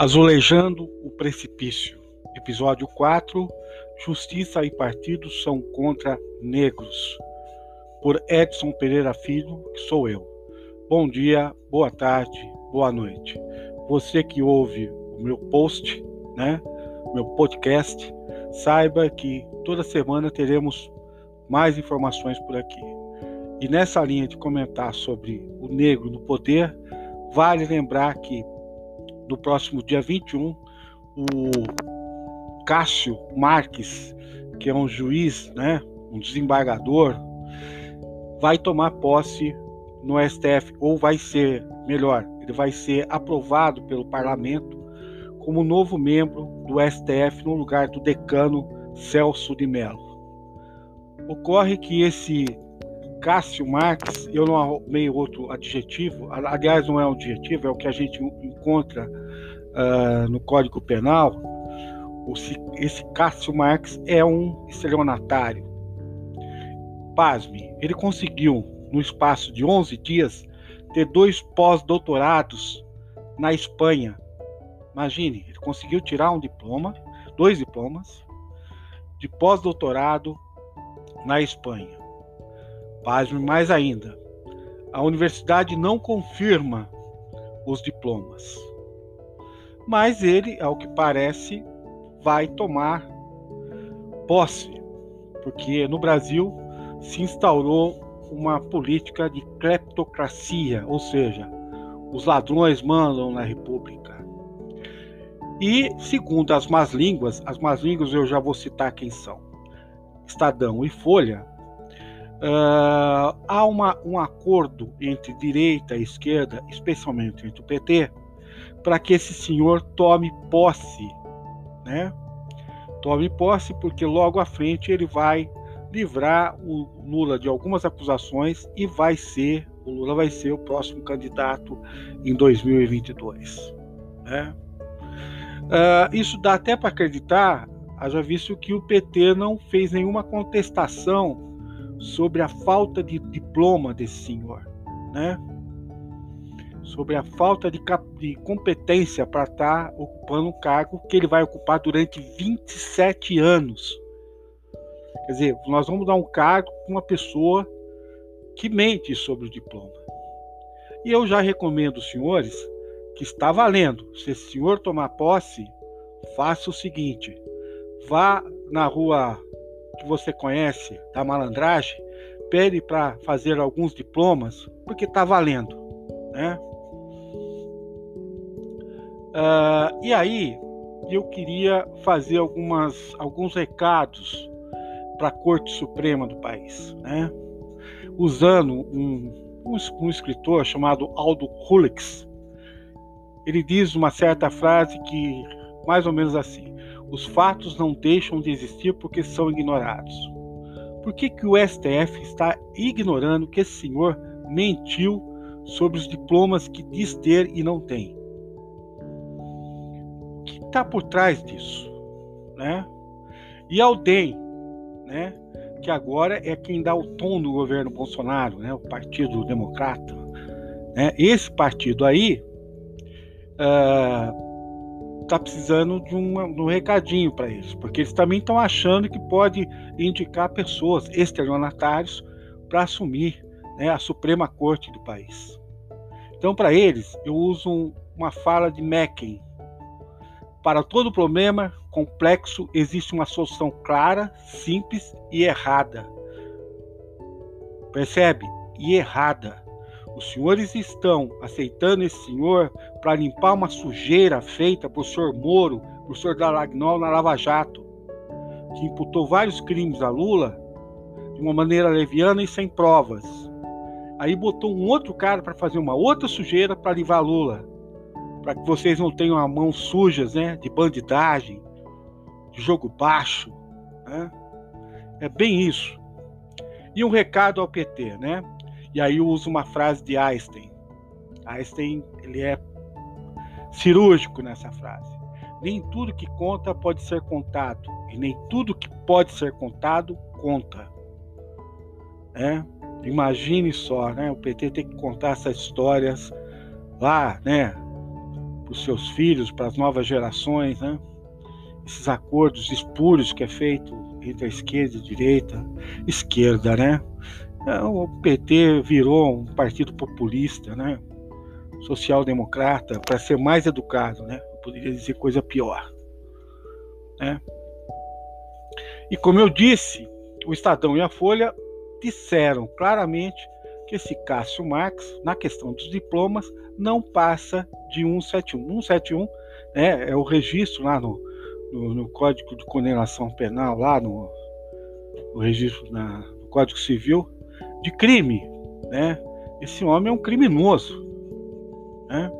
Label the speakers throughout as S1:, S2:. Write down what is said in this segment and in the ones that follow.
S1: Azulejando o Precipício, episódio 4: Justiça e partidos são contra negros, por Edson Pereira Filho, que sou eu. Bom dia, boa tarde, boa noite. Você que ouve o meu post, né, meu podcast, saiba que toda semana teremos mais informações por aqui. E nessa linha de comentar sobre o negro no poder, vale lembrar que no próximo dia 21, o Cássio Marques, que é um juiz, né, um desembargador, vai tomar posse no STF, ou vai ser, melhor, ele vai ser aprovado pelo parlamento como novo membro do STF no lugar do decano Celso de Mello. Ocorre que esse Cássio Marques, eu não arrumei outro adjetivo, aliás, não é um adjetivo, é o que a gente encontra uh, no Código Penal. Esse Cássio Marques é um estelionatário. Pasme, ele conseguiu, no espaço de 11 dias, ter dois pós-doutorados na Espanha. Imagine, ele conseguiu tirar um diploma, dois diplomas, de pós-doutorado na Espanha. Pasme mais ainda. A universidade não confirma os diplomas. Mas ele, ao que parece, vai tomar posse, porque no Brasil se instaurou uma política de cleptocracia, ou seja, os ladrões mandam na República. E, segundo as más línguas, as más línguas eu já vou citar quem são: Estadão e Folha, Uh, há uma, um acordo entre direita e esquerda, especialmente entre o PT, para que esse senhor tome posse, né? Tome posse porque logo à frente ele vai livrar o Lula de algumas acusações e vai ser o Lula vai ser o próximo candidato em 2022, né? Uh, isso dá até para acreditar, haja visto que o PT não fez nenhuma contestação sobre a falta de diploma desse senhor, né? Sobre a falta de, de competência para estar tá ocupando um cargo que ele vai ocupar durante 27 anos. Quer dizer, nós vamos dar um cargo para uma pessoa que mente sobre o diploma. E eu já recomendo senhores que está valendo. Se esse senhor tomar posse, faça o seguinte: vá na rua que você conhece da malandragem, pede para fazer alguns diplomas, porque está valendo. Né? Uh, e aí, eu queria fazer algumas, alguns recados para a Corte Suprema do país, né? usando um, um, um escritor chamado Aldo Hulix. Ele diz uma certa frase que, mais ou menos assim: os fatos não deixam de existir porque são ignorados. Por que, que o STF está ignorando que esse senhor mentiu sobre os diplomas que diz ter e não tem? O que está por trás disso? Né? E ao DEM, né, que agora é quem dá o tom do governo Bolsonaro, né, o Partido Democrata. Né, esse partido aí. Uh, está precisando de, de um recadinho para eles, porque eles também estão achando que pode indicar pessoas, estelionatários, para assumir né, a Suprema Corte do país. Então, para eles, eu uso um, uma fala de Mecken. Para todo problema complexo existe uma solução clara, simples e errada. Percebe? E errada. Os senhores estão aceitando esse senhor para limpar uma sujeira feita por senhor Moro, por senhor Dalagnol na Lava Jato, que imputou vários crimes a Lula de uma maneira leviana e sem provas. Aí botou um outro cara para fazer uma outra sujeira para livrar Lula, para que vocês não tenham as mãos sujas, né, de bandidagem, de jogo baixo, né? É bem isso. E um recado ao PT, né? E aí eu uso uma frase de Einstein. Einstein ele é cirúrgico nessa frase. Nem tudo que conta pode ser contado e nem tudo que pode ser contado conta. É? Imagine só, né? O PT tem que contar essas histórias lá, né? para os seus filhos, para as novas gerações, né? Esses acordos espúrios que é feito entre a esquerda e a direita, esquerda, né? É, o PT virou um partido populista, né? Social-democrata, para ser mais educado, né? Eu poderia dizer coisa pior, né? E como eu disse, o Estadão e a Folha disseram claramente que esse Cássio Marx, na questão dos diplomas, não passa de 171. 171 né, é o registro lá no, no, no Código de Condenação Penal, lá no, no registro na, no Código Civil, de crime. Né? Esse homem é um criminoso. Né?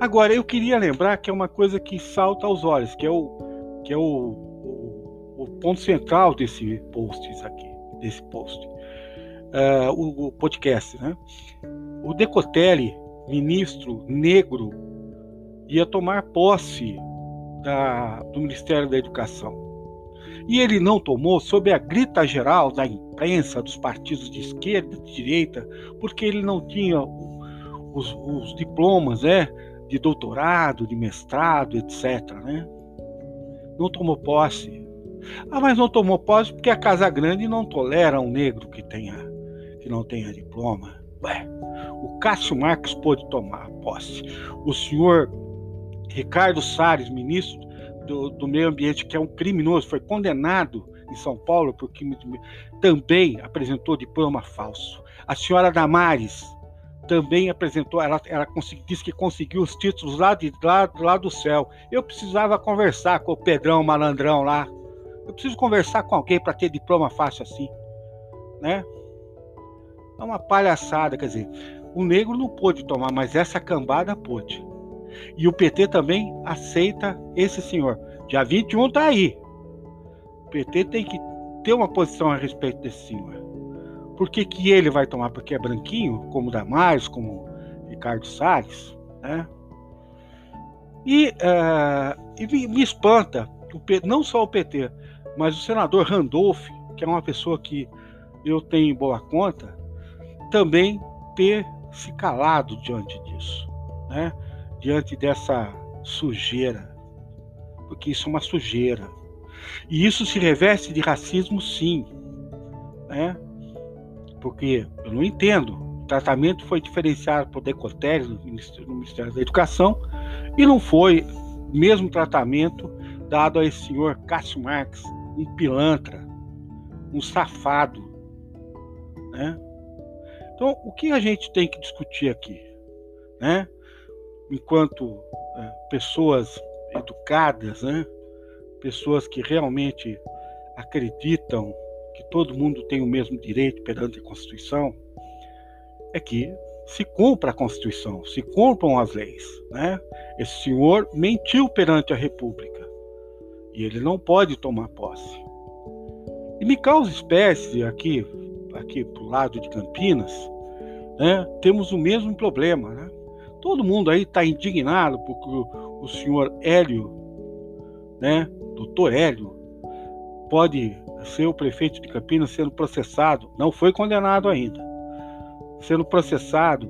S1: Agora, eu queria lembrar que é uma coisa que salta aos olhos, que é o, que é o, o, o ponto central desse post aqui desse post, uh, o, o, podcast, né? O Decotelli, ministro negro, ia tomar posse da, do Ministério da Educação. E ele não tomou sob a grita geral da imprensa, dos partidos de esquerda e de direita, porque ele não tinha os, os diplomas né, de doutorado, de mestrado, etc. Né? Não tomou posse. Ah, mas não tomou posse porque a Casa Grande não tolera um negro que tenha que não tenha diploma. Ué, o Cássio Marques pôde tomar posse. O senhor Ricardo Salles, ministro do, do Meio Ambiente, que é um criminoso, foi condenado em São Paulo por crime de, também apresentou diploma falso. A senhora Damares também apresentou, ela, ela consegui, disse que conseguiu os títulos lá, de, lá, lá do céu. Eu precisava conversar com o Pedrão Malandrão lá, eu preciso conversar com alguém para ter diploma fácil assim, né? É uma palhaçada, quer dizer, o negro não pôde tomar, mas essa cambada pôde. E o PT também aceita esse senhor. Dia 21 tá aí. O PT tem que ter uma posição a respeito desse senhor. Por que, que ele vai tomar? Porque é branquinho, como Damares, como Ricardo Salles, né? E, uh, e me, espanta, não só o PT, mas o senador Randolph, que é uma pessoa que eu tenho boa conta, também ter se calado diante disso, né? Diante dessa sujeira, porque isso é uma sujeira. E isso se reveste de racismo, sim, né? porque eu não entendo. O tratamento foi diferenciado por Decotelli no Ministério, no Ministério da Educação e não foi o mesmo tratamento dado a esse senhor Cássio Marques, um pilantra, um safado. Né? Então, o que a gente tem que discutir aqui? Né? Enquanto é, pessoas educadas, né? pessoas que realmente acreditam que todo mundo tem o mesmo direito perante a Constituição, é que se cumpra a Constituição, se cumpram as leis. Né? Esse senhor mentiu perante a República e ele não pode tomar posse. E me causa espécie aqui, aqui para o lado de Campinas, né, temos o mesmo problema. Né? Todo mundo aí está indignado porque o, o senhor Hélio, né, doutor Hélio, pode ser o prefeito de Campinas sendo processado, não foi condenado ainda, sendo processado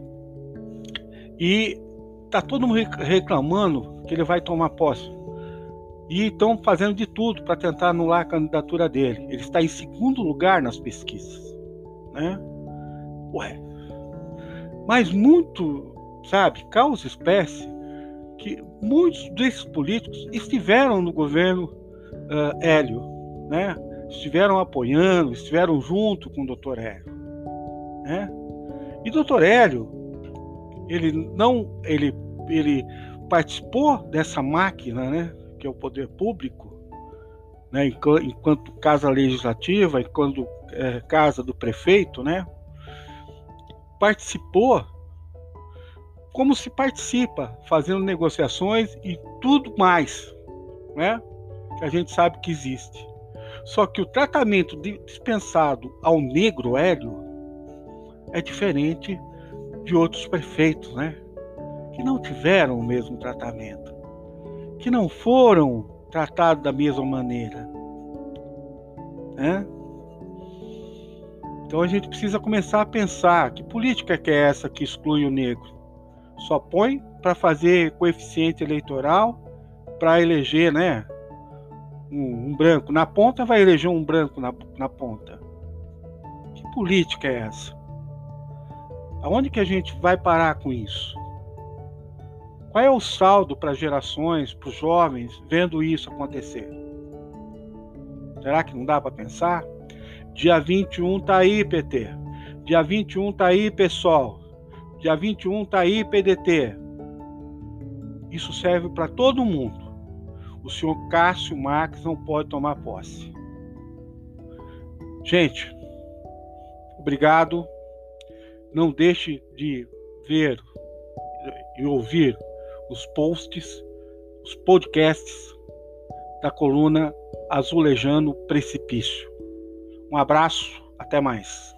S1: e está todo mundo reclamando que ele vai tomar posse e estão fazendo de tudo para tentar anular a candidatura dele. Ele está em segundo lugar nas pesquisas, né? Ué. Mas muito, sabe, causa espécie que muitos desses políticos estiveram no governo uh, Hélio, né? Estiveram apoiando, estiveram junto com o Dr. Hélio, né? E Dr. Hélio, ele não, ele, ele participou dessa máquina, né? que é o poder público, né, enquanto casa legislativa, enquanto é, casa do prefeito, né, participou como se participa, fazendo negociações e tudo mais, né, que a gente sabe que existe. Só que o tratamento dispensado ao negro Hélio é diferente de outros prefeitos, né, que não tiveram o mesmo tratamento que não foram tratados da mesma maneira. Né? Então a gente precisa começar a pensar que política que é essa que exclui o negro? Só põe para fazer coeficiente eleitoral para eleger, né? Um, um, branco na ponta vai eleger um branco na, na ponta. Que política é essa? Aonde que a gente vai parar com isso? Qual é o saldo para gerações, para os jovens, vendo isso acontecer? Será que não dá para pensar? Dia 21 tá aí, PT. Dia 21 tá aí, pessoal. Dia 21 tá aí, PDT. Isso serve para todo mundo. O senhor Cássio Marques não pode tomar posse. Gente, obrigado. Não deixe de ver e ouvir os posts, os podcasts da coluna Azulejando Precipício. Um abraço, até mais.